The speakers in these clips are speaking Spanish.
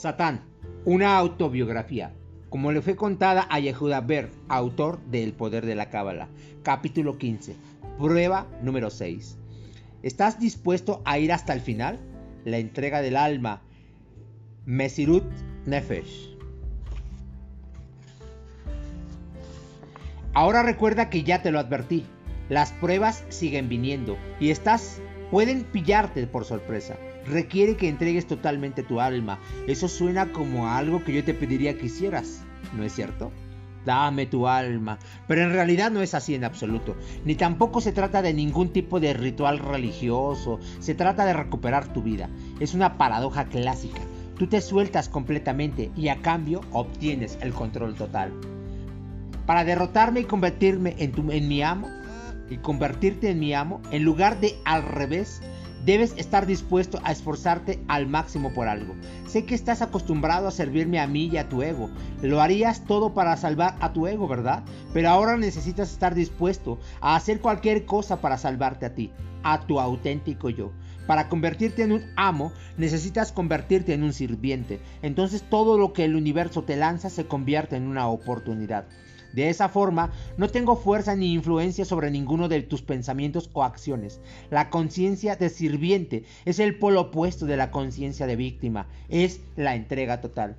Satán, una autobiografía, como le fue contada a Yehuda Ber, autor de El Poder de la Cábala, capítulo 15, prueba número 6. ¿Estás dispuesto a ir hasta el final? La entrega del alma, Mesirut Nefesh. Ahora recuerda que ya te lo advertí. Las pruebas siguen viniendo y estás pueden pillarte por sorpresa. Requiere que entregues totalmente tu alma. Eso suena como algo que yo te pediría que hicieras, ¿no es cierto? Dame tu alma. Pero en realidad no es así en absoluto. Ni tampoco se trata de ningún tipo de ritual religioso. Se trata de recuperar tu vida. Es una paradoja clásica. Tú te sueltas completamente y a cambio obtienes el control total. Para derrotarme y convertirme en, tu, mi amo, y convertirte en mi amo, en lugar de al revés, debes estar dispuesto a esforzarte al máximo por algo. Sé que estás acostumbrado a servirme a mí y a tu ego. Lo harías todo para salvar a tu ego, ¿verdad? Pero ahora necesitas estar dispuesto a hacer cualquier cosa para salvarte a ti, a tu auténtico yo. Para convertirte en un amo, necesitas convertirte en un sirviente. Entonces todo lo que el universo te lanza se convierte en una oportunidad. De esa forma, no tengo fuerza ni influencia sobre ninguno de tus pensamientos o acciones. La conciencia de sirviente es el polo opuesto de la conciencia de víctima, es la entrega total.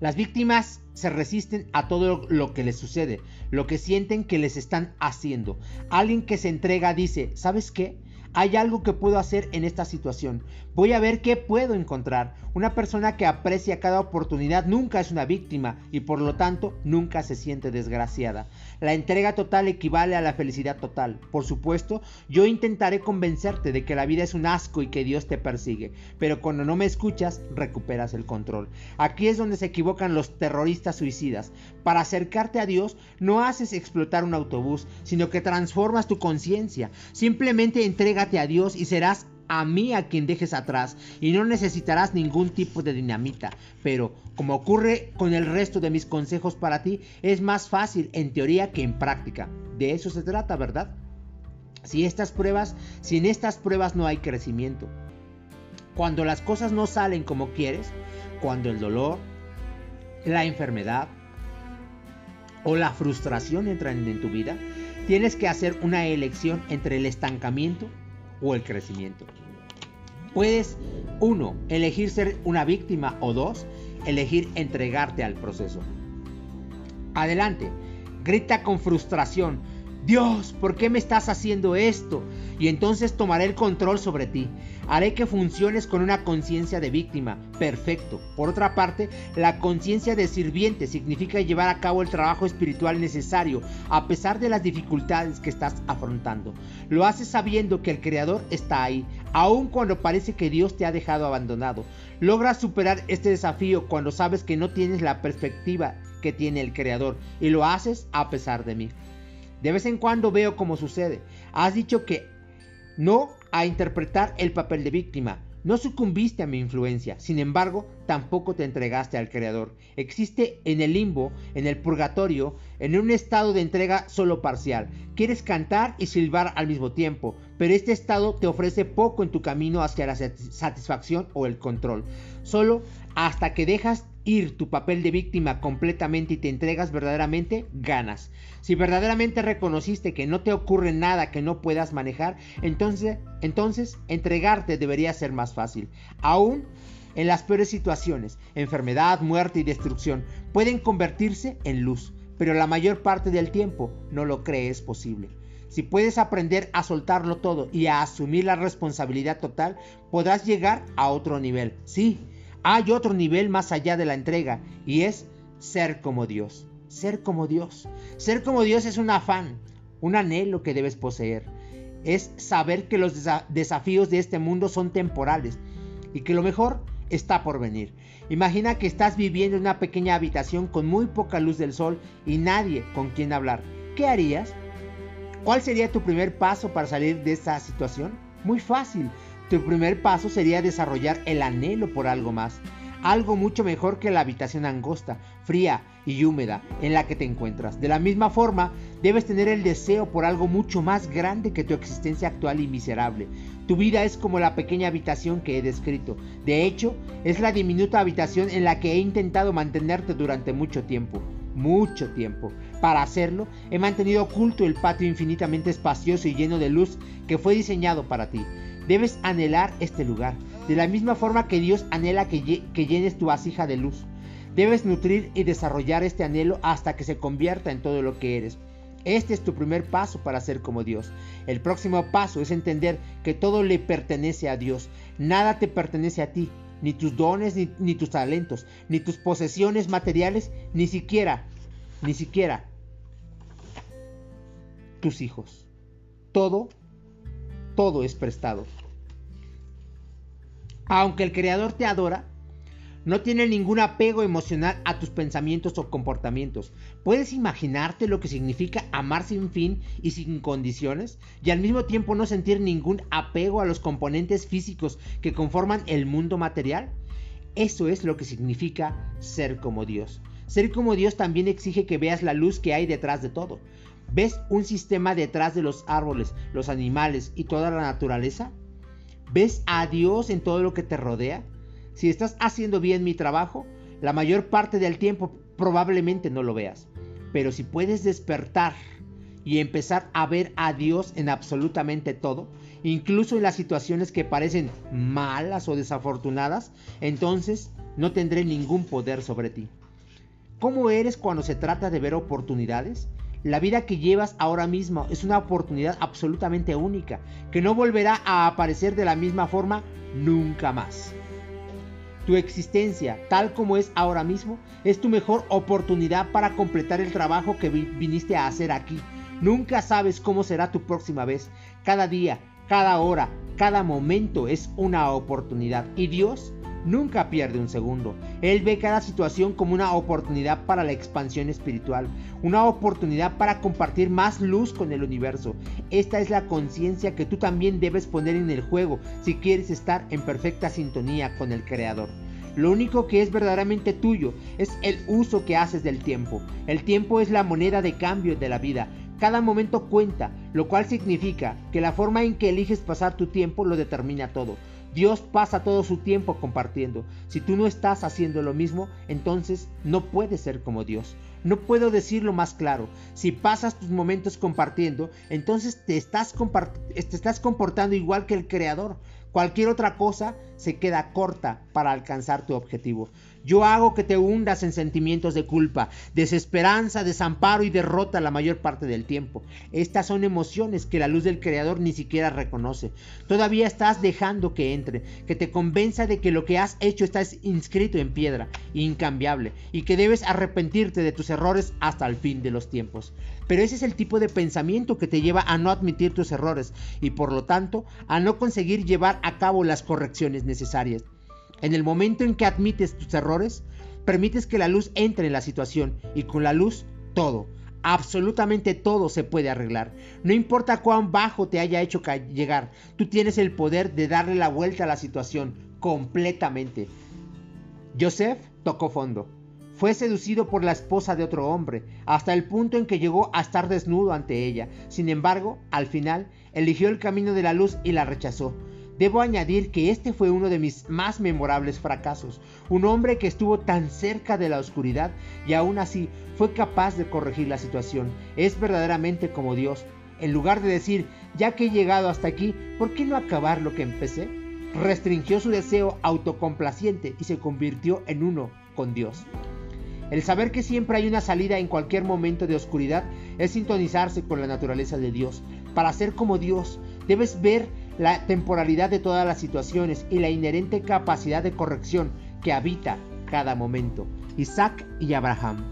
Las víctimas se resisten a todo lo que les sucede, lo que sienten que les están haciendo. Alguien que se entrega dice, ¿sabes qué? Hay algo que puedo hacer en esta situación. Voy a ver qué puedo encontrar. Una persona que aprecia cada oportunidad nunca es una víctima y por lo tanto nunca se siente desgraciada. La entrega total equivale a la felicidad total. Por supuesto, yo intentaré convencerte de que la vida es un asco y que Dios te persigue, pero cuando no me escuchas, recuperas el control. Aquí es donde se equivocan los terroristas suicidas. Para acercarte a Dios, no haces explotar un autobús, sino que transformas tu conciencia. Simplemente a Dios y serás a mí a quien dejes atrás y no necesitarás ningún tipo de dinamita. Pero, como ocurre con el resto de mis consejos para ti, es más fácil en teoría que en práctica. De eso se trata, ¿verdad? Si estas pruebas, si en estas pruebas no hay crecimiento, cuando las cosas no salen como quieres, cuando el dolor, la enfermedad o la frustración entran en tu vida, tienes que hacer una elección entre el estancamiento o el crecimiento. Puedes, uno, elegir ser una víctima o dos, elegir entregarte al proceso. Adelante, grita con frustración, Dios, ¿por qué me estás haciendo esto? Y entonces tomaré el control sobre ti. Haré que funciones con una conciencia de víctima. Perfecto. Por otra parte, la conciencia de sirviente significa llevar a cabo el trabajo espiritual necesario a pesar de las dificultades que estás afrontando. Lo haces sabiendo que el Creador está ahí, aun cuando parece que Dios te ha dejado abandonado. Logras superar este desafío cuando sabes que no tienes la perspectiva que tiene el Creador y lo haces a pesar de mí. De vez en cuando veo cómo sucede. Has dicho que no a interpretar el papel de víctima. No sucumbiste a mi influencia, sin embargo, tampoco te entregaste al Creador. Existe en el limbo, en el purgatorio, en un estado de entrega solo parcial. Quieres cantar y silbar al mismo tiempo, pero este estado te ofrece poco en tu camino hacia la satisfacción o el control. Solo hasta que dejas ir tu papel de víctima completamente y te entregas verdaderamente, ganas. Si verdaderamente reconociste que no te ocurre nada que no puedas manejar, entonces, entonces entregarte debería ser más fácil. Aún en las peores situaciones, enfermedad, muerte y destrucción pueden convertirse en luz, pero la mayor parte del tiempo no lo crees posible. Si puedes aprender a soltarlo todo y a asumir la responsabilidad total, podrás llegar a otro nivel. Sí, hay otro nivel más allá de la entrega y es ser como Dios. Ser como Dios. Ser como Dios es un afán, un anhelo que debes poseer. Es saber que los desafíos de este mundo son temporales y que lo mejor está por venir. Imagina que estás viviendo en una pequeña habitación con muy poca luz del sol y nadie con quien hablar. ¿Qué harías? ¿Cuál sería tu primer paso para salir de esa situación? Muy fácil. Tu primer paso sería desarrollar el anhelo por algo más, algo mucho mejor que la habitación angosta, fría y húmeda en la que te encuentras. De la misma forma, debes tener el deseo por algo mucho más grande que tu existencia actual y miserable. Tu vida es como la pequeña habitación que he descrito. De hecho, es la diminuta habitación en la que he intentado mantenerte durante mucho tiempo mucho tiempo. Para hacerlo, he mantenido oculto el patio infinitamente espacioso y lleno de luz que fue diseñado para ti. Debes anhelar este lugar, de la misma forma que Dios anhela que, llenes tu vasija de luz. Debes nutrir y desarrollar este anhelo hasta que se convierta en todo lo que eres. Este es tu primer paso para ser como Dios. El próximo paso es entender que todo le pertenece a Dios. Nada te pertenece a ti ni tus dones, ni, tus talentos, ni tus posesiones materiales, ni siquiera, ni siquiera tus hijos. Todo, todo es prestado. Aunque el Creador te adora, no tiene ningún apego emocional a tus pensamientos o comportamientos. ¿Puedes imaginarte lo que significa amar sin fin y sin condiciones? Y al mismo tiempo no sentir ningún apego a los componentes físicos que conforman el mundo material. Eso es lo que significa ser como Dios. Ser como Dios también exige que veas la luz que hay detrás de todo. ¿Ves un sistema detrás de los árboles, los animales y toda la naturaleza? ¿Ves a Dios en todo lo que te rodea? Si estás haciendo bien mi trabajo, la mayor parte del tiempo probablemente no lo veas. Pero si puedes despertar y empezar a ver a Dios en absolutamente todo, incluso en las situaciones que parecen malas o desafortunadas, entonces no tendré ningún poder sobre ti. ¿Cómo eres cuando se trata de ver oportunidades? La vida que llevas ahora mismo es una oportunidad absolutamente única, que no volverá a aparecer de la misma forma nunca más. Tu existencia, tal como es ahora mismo, es tu mejor oportunidad para completar el trabajo que viniste a hacer aquí. Nunca sabes cómo será tu próxima vez. Cada día, cada hora, cada momento es una oportunidad. Y Dios nunca pierde un segundo. Él ve cada situación como una oportunidad para la expansión espiritual, una oportunidad para compartir más luz con el universo. Esta es la conciencia que tú también debes poner en el juego si quieres estar en perfecta sintonía con el Creador. Lo único que es verdaderamente tuyo es el uso que haces del tiempo. El tiempo es la moneda de cambio de la vida. Cada momento cuenta, lo cual significa que la forma en que eliges pasar tu tiempo lo determina todo. Dios pasa todo su tiempo compartiendo. Si tú no estás haciendo lo mismo, entonces no puedes ser como Dios. No puedo decirlo más claro. Si pasas tus momentos compartiendo, entonces te estás, te estás comportando igual que el Creador. Cualquier otra cosa se queda corta para alcanzar tu objetivo. Yo hago que te hundas en sentimientos de culpa, desesperanza, desamparo y derrota la mayor parte del tiempo. Estas son emociones que la luz del Creador ni siquiera reconoce. Todavía estás dejando que entre, que te convenza de que lo que has hecho está inscrito en piedra, incambiable, y que debes arrepentirte de tus errores hasta el fin de los tiempos. Pero ese es el tipo de pensamiento que te lleva a no admitir tus errores y por lo tanto a no conseguir llevar a cabo las correcciones necesarias. En el momento en que admites tus errores, permites que la luz entre en la situación y con la luz todo, absolutamente todo se puede arreglar. No importa cuán bajo te haya hecho llegar, tú tienes el poder de darle la vuelta a la situación completamente. Joseph tocó fondo. Fue seducido por la esposa de otro hombre, hasta el punto en que llegó a estar desnudo ante ella. Sin embargo, al final, eligió el camino de la luz y la rechazó. Debo añadir que este fue uno de mis más memorables fracasos. Un hombre que estuvo tan cerca de la oscuridad y aún así fue capaz de corregir la situación. Es verdaderamente como Dios. En lugar de decir, ya que he llegado hasta aquí, ¿por qué no acabar lo que empecé? Restringió su deseo autocomplaciente y se convirtió en uno con Dios. El saber que siempre hay una salida en cualquier momento de oscuridad es sintonizarse con la naturaleza de Dios. Para ser como Dios, debes ver la temporalidad de todas las situaciones y la inherente capacidad de corrección que habita cada momento. Isaac y Abraham.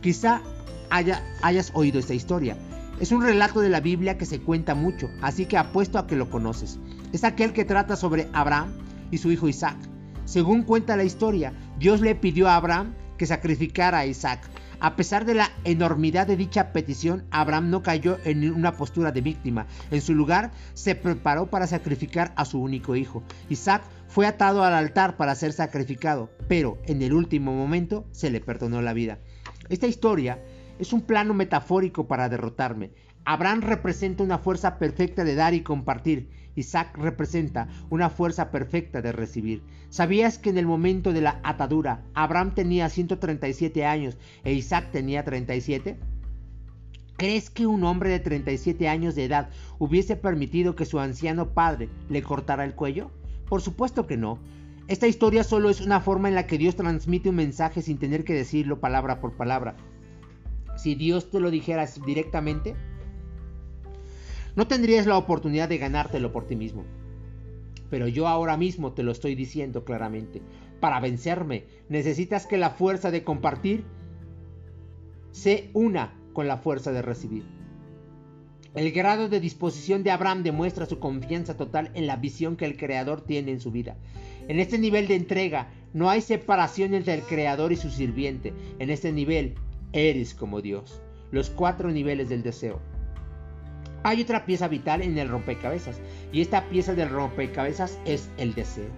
Quizá hayas oído esta historia. Es un relato de la Biblia que se cuenta mucho, así que apuesto a que lo conoces. Es aquel que trata sobre Abraham y su hijo Isaac. Según cuenta la historia, Dios le pidió a Abraham que sacrificara a Isaac. A pesar de la enormidad de dicha petición, Abraham no cayó en una postura de víctima. En su lugar, se preparó para sacrificar a su único hijo. Isaac fue atado al altar para ser sacrificado, pero en el último momento se le perdonó la vida. Esta historia es un plano metafórico para derrotarme. Abraham representa una fuerza perfecta de dar y compartir. Isaac representa una fuerza perfecta de recibir. ¿Sabías que en el momento de la atadura Abraham tenía 137 años e Isaac tenía 37? ¿Crees que un hombre de 37 años de edad hubiese permitido que su anciano padre le cortara el cuello? Por supuesto que no. Esta historia solo es una forma en la que Dios transmite un mensaje sin tener que decirlo palabra por palabra. Si Dios te lo dijera directamente, no tendrías la oportunidad de ganártelo por ti mismo. Pero yo ahora mismo te lo estoy diciendo claramente. Para vencerme, necesitas que la fuerza de compartir se una con la fuerza de recibir. El grado de disposición de Abraham demuestra su confianza total en la visión que el Creador tiene en su vida. En este nivel de entrega no hay separación entre el Creador y su sirviente. En este nivel eres como Dios. Los cuatro niveles del deseo. Hay otra pieza vital en el rompecabezas y esta pieza del rompecabezas es el deseo.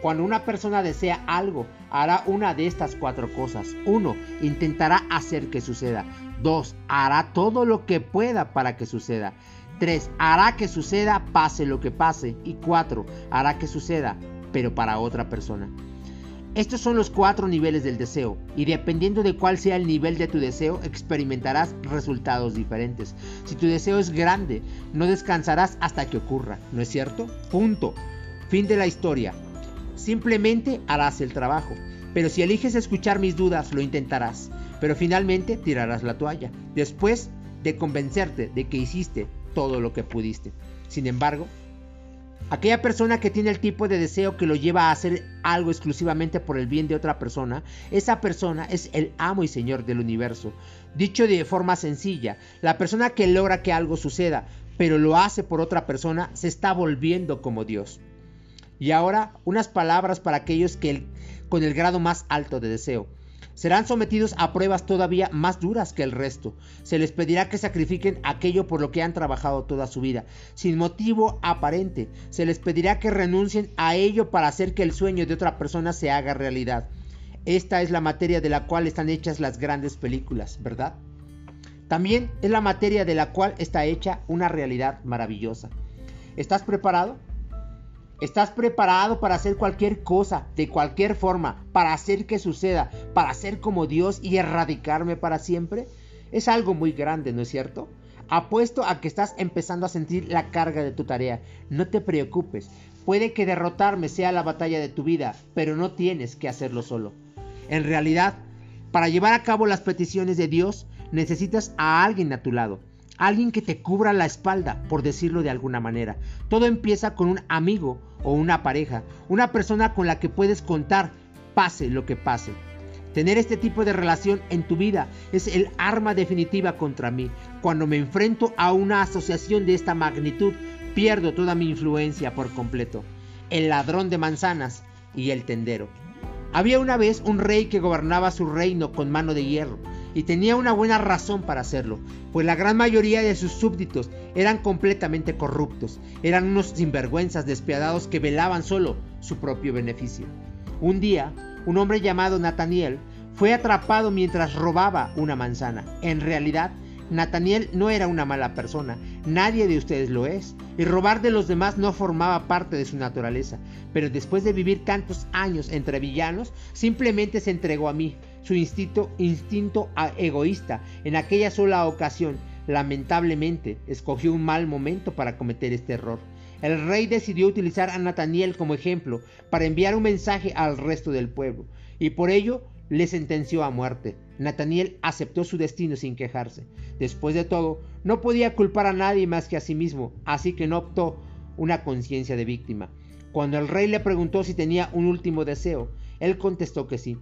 Cuando una persona desea algo, hará una de estas cuatro cosas. Uno, intentará hacer que suceda. Dos, hará todo lo que pueda para que suceda. Tres, hará que suceda pase lo que pase. Y cuatro, hará que suceda, pero para otra persona. Estos son los cuatro niveles del deseo y dependiendo de cuál sea el nivel de tu deseo experimentarás resultados diferentes. Si tu deseo es grande, no descansarás hasta que ocurra, ¿no es cierto? Punto. Fin de la historia. Simplemente harás el trabajo. Pero si eliges escuchar mis dudas, lo intentarás. Pero finalmente tirarás la toalla. Después de convencerte de que hiciste todo lo que pudiste. Sin embargo, Aquella persona que tiene el tipo de deseo que lo lleva a hacer algo exclusivamente por el bien de otra persona, esa persona es el amo y señor del universo. Dicho de forma sencilla, la persona que logra que algo suceda, pero lo hace por otra persona, se está volviendo como Dios. Y ahora unas palabras para aquellos que con el grado más alto de deseo serán sometidos a pruebas todavía más duras que el resto. Se les pedirá que sacrifiquen aquello por lo que han trabajado toda su vida, sin motivo aparente. Se les pedirá que renuncien a ello para hacer que el sueño de otra persona se haga realidad. Esta es la materia de la cual están hechas las grandes películas, ¿verdad? También es la materia de la cual está hecha una realidad maravillosa. ¿Estás preparado? ¿Estás preparado para hacer cualquier cosa, de cualquier forma, para hacer que suceda, para ser como Dios y erradicarme para siempre? Es algo muy grande, ¿no es cierto? Apuesto a que estás empezando a sentir la carga de tu tarea. No te preocupes. Puede que derrotarme sea la batalla de tu vida, pero no tienes que hacerlo solo. En realidad, para llevar a cabo las peticiones de Dios, necesitas a alguien a tu lado. Alguien que te cubra la espalda, por decirlo de alguna manera. Todo empieza con un amigo o una pareja, una persona con la que puedes contar, pase lo que pase. Tener este tipo de relación en tu vida es el arma definitiva contra mí. Cuando me enfrento a una asociación de esta magnitud, pierdo toda mi influencia por completo. El ladrón de manzanas y el tendero. Había una vez un rey que gobernaba su reino con mano de hierro y tenía una buena razón para hacerlo, pues la gran mayoría de sus súbditos eran completamente corruptos, eran unos sinvergüenzas despiadados que velaban solo su propio beneficio. Un día, un hombre llamado Nathaniel fue atrapado mientras robaba una manzana. En realidad, Nathaniel no era una mala persona, nadie de ustedes lo es, y robar de los demás no formaba parte de su naturaleza, pero después de vivir tantos años entre villanos, simplemente se entregó a mí, su instinto, instinto egoísta, en aquella sola ocasión, lamentablemente, escogió un mal momento para cometer este error. El rey decidió utilizar a Nathaniel como ejemplo para enviar un mensaje al resto del pueblo, y por ello le sentenció a muerte. Nathaniel aceptó su destino sin quejarse. Después de todo, no podía culpar a nadie más que a sí mismo, así que no optó una conciencia de víctima. Cuando el rey le preguntó si tenía un último deseo, él contestó que sí.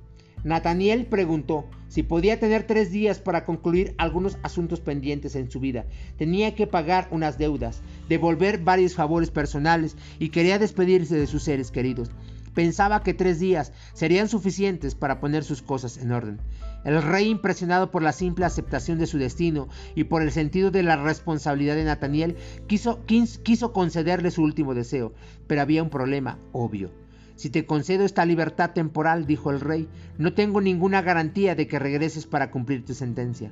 Nathaniel preguntó si podía tener tres días para concluir algunos asuntos pendientes en su vida. Tenía que pagar unas deudas, devolver varios favores personales y quería despedirse de sus seres queridos. Pensaba que tres días serían suficientes para poner sus cosas en orden. El rey, impresionado por la simple aceptación de su destino y por el sentido de la responsabilidad de Nathaniel, quiso, concederle su último deseo, pero había un problema obvio. Si te concedo esta libertad temporal, dijo el rey, no tengo ninguna garantía de que regreses para cumplir tu sentencia.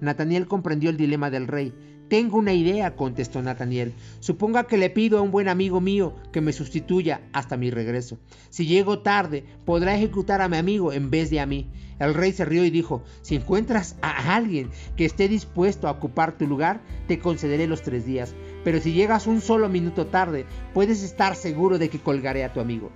Nataniel comprendió el dilema del rey. Tengo una idea, contestó Nataniel. Suponga que le pido a un buen amigo mío que me sustituya hasta mi regreso. Si llego tarde, podrá ejecutar a mi amigo en vez de a mí. El rey se rió y dijo, si encuentras a alguien que esté dispuesto a ocupar tu lugar, te concederé los tres días. Pero si llegas un solo minuto tarde, puedes estar seguro de que colgaré a tu amigo.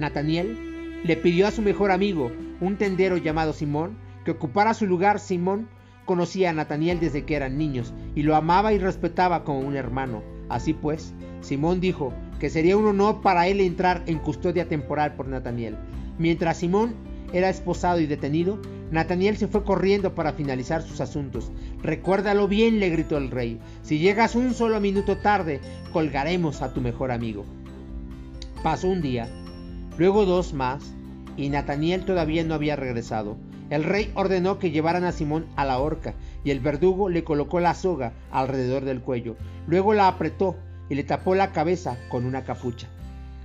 Nataniel le pidió a su mejor amigo, un tendero llamado Simón, que ocupara su lugar. Simón conocía a Nataniel desde que eran niños y lo amaba y respetaba como un hermano. Así pues, Simón dijo que sería un honor para él entrar en custodia temporal por Nataniel. Mientras Simón era esposado y detenido, Nataniel se fue corriendo para finalizar sus asuntos. Recuérdalo bien, le gritó el rey. Si llegas un solo minuto tarde, colgaremos a tu mejor amigo. Pasó un día, luego dos más, y Nataniel todavía no había regresado. El rey ordenó que llevaran a Simón a la horca, y el verdugo le colocó la soga alrededor del cuello. Luego la apretó y le tapó la cabeza con una capucha.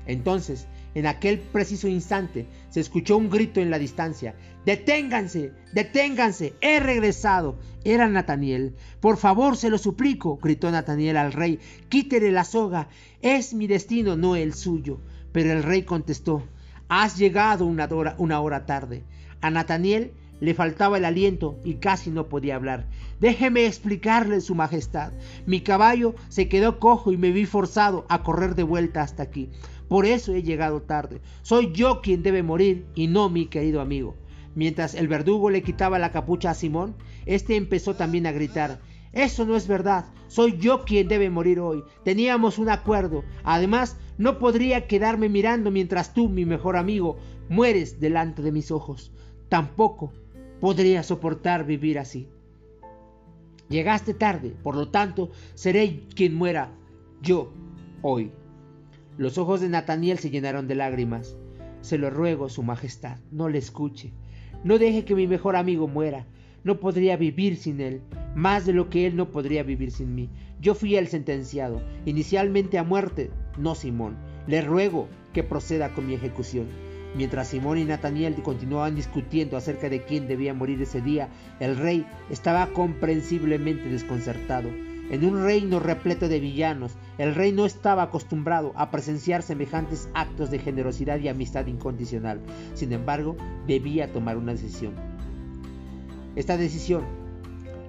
Entonces en aquel preciso instante se escuchó un grito en la distancia. ¡Deténganse! ¡Deténganse! ¡He regresado! Era Nataniel. Por favor, se lo suplico, gritó Nataniel al rey. Quítele la soga. Es mi destino, no el suyo. Pero el rey contestó. Has llegado una hora, tarde. A Nataniel le faltaba el aliento y casi no podía hablar. Déjeme explicarle, Su Majestad. Mi caballo se quedó cojo y me vi forzado a correr de vuelta hasta aquí. Por eso he llegado tarde. Soy yo quien debe morir y no mi querido amigo. Mientras el verdugo le quitaba la capucha a Simón, este empezó también a gritar. Eso no es verdad. Soy yo quien debe morir hoy. Teníamos un acuerdo. Además, no podría quedarme mirando mientras tú, mi mejor amigo, mueres delante de mis ojos. Tampoco podría soportar vivir así. Llegaste tarde, por lo tanto, seré quien muera yo hoy. Los ojos de Nataniel se llenaron de lágrimas. Se lo ruego, Su Majestad, no le escuche. No deje que mi mejor amigo muera. No podría vivir sin él, más de lo que él no podría vivir sin mí. Yo fui el sentenciado, inicialmente a muerte, no Simón. Le ruego que proceda con mi ejecución. Mientras Simón y Nataniel continuaban discutiendo acerca de quién debía morir ese día, el rey estaba comprensiblemente desconcertado. En un reino repleto de villanos, el rey no estaba acostumbrado a presenciar semejantes actos de generosidad y amistad incondicional. Sin embargo, debía tomar una decisión. Esta decisión,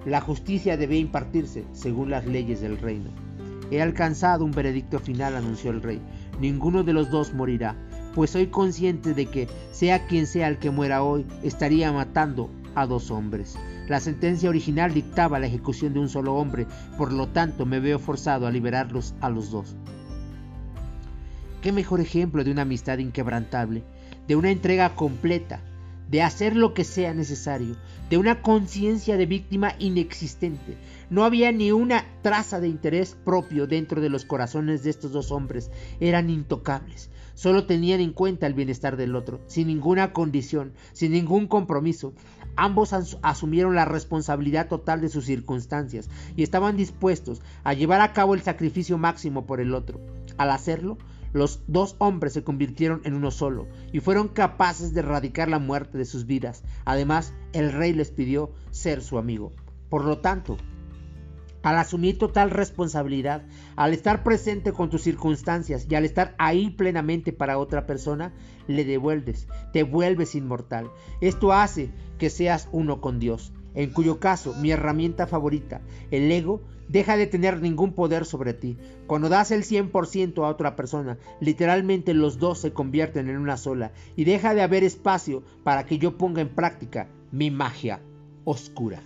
la justicia debía impartirse según las leyes del reino. He alcanzado un veredicto final, anunció el rey. Ninguno de los dos morirá, pues soy consciente de que, sea quien sea el que muera hoy, estaría matando a dos hombres. La sentencia original dictaba la ejecución de un solo hombre, por lo tanto me veo forzado a liberarlos a los dos. ¿Qué mejor ejemplo de una amistad inquebrantable, de una entrega completa, de hacer lo que sea necesario, de una conciencia de víctima inexistente. No había ni una traza de interés propio dentro de los corazones de estos dos hombres. Eran intocables. Solo tenían en cuenta el bienestar del otro, sin ninguna condición, sin ningún compromiso. Ambos asumieron la responsabilidad total de sus circunstancias y estaban dispuestos a llevar a cabo el sacrificio máximo por el otro. Al hacerlo, los dos hombres se convirtieron en uno solo y fueron capaces de erradicar la muerte de sus vidas. Además, el rey les pidió ser su amigo. Por lo tanto, al asumir total responsabilidad, al estar presente con tus circunstancias y al estar ahí plenamente para otra persona, le devuelves, te vuelves inmortal. Esto hace que seas uno con Dios, en cuyo caso mi herramienta favorita, el ego, deja de tener ningún poder sobre ti. Cuando das el 100% a otra persona, literalmente los dos se convierten en una sola y deja de haber espacio para que yo ponga en práctica mi magia oscura.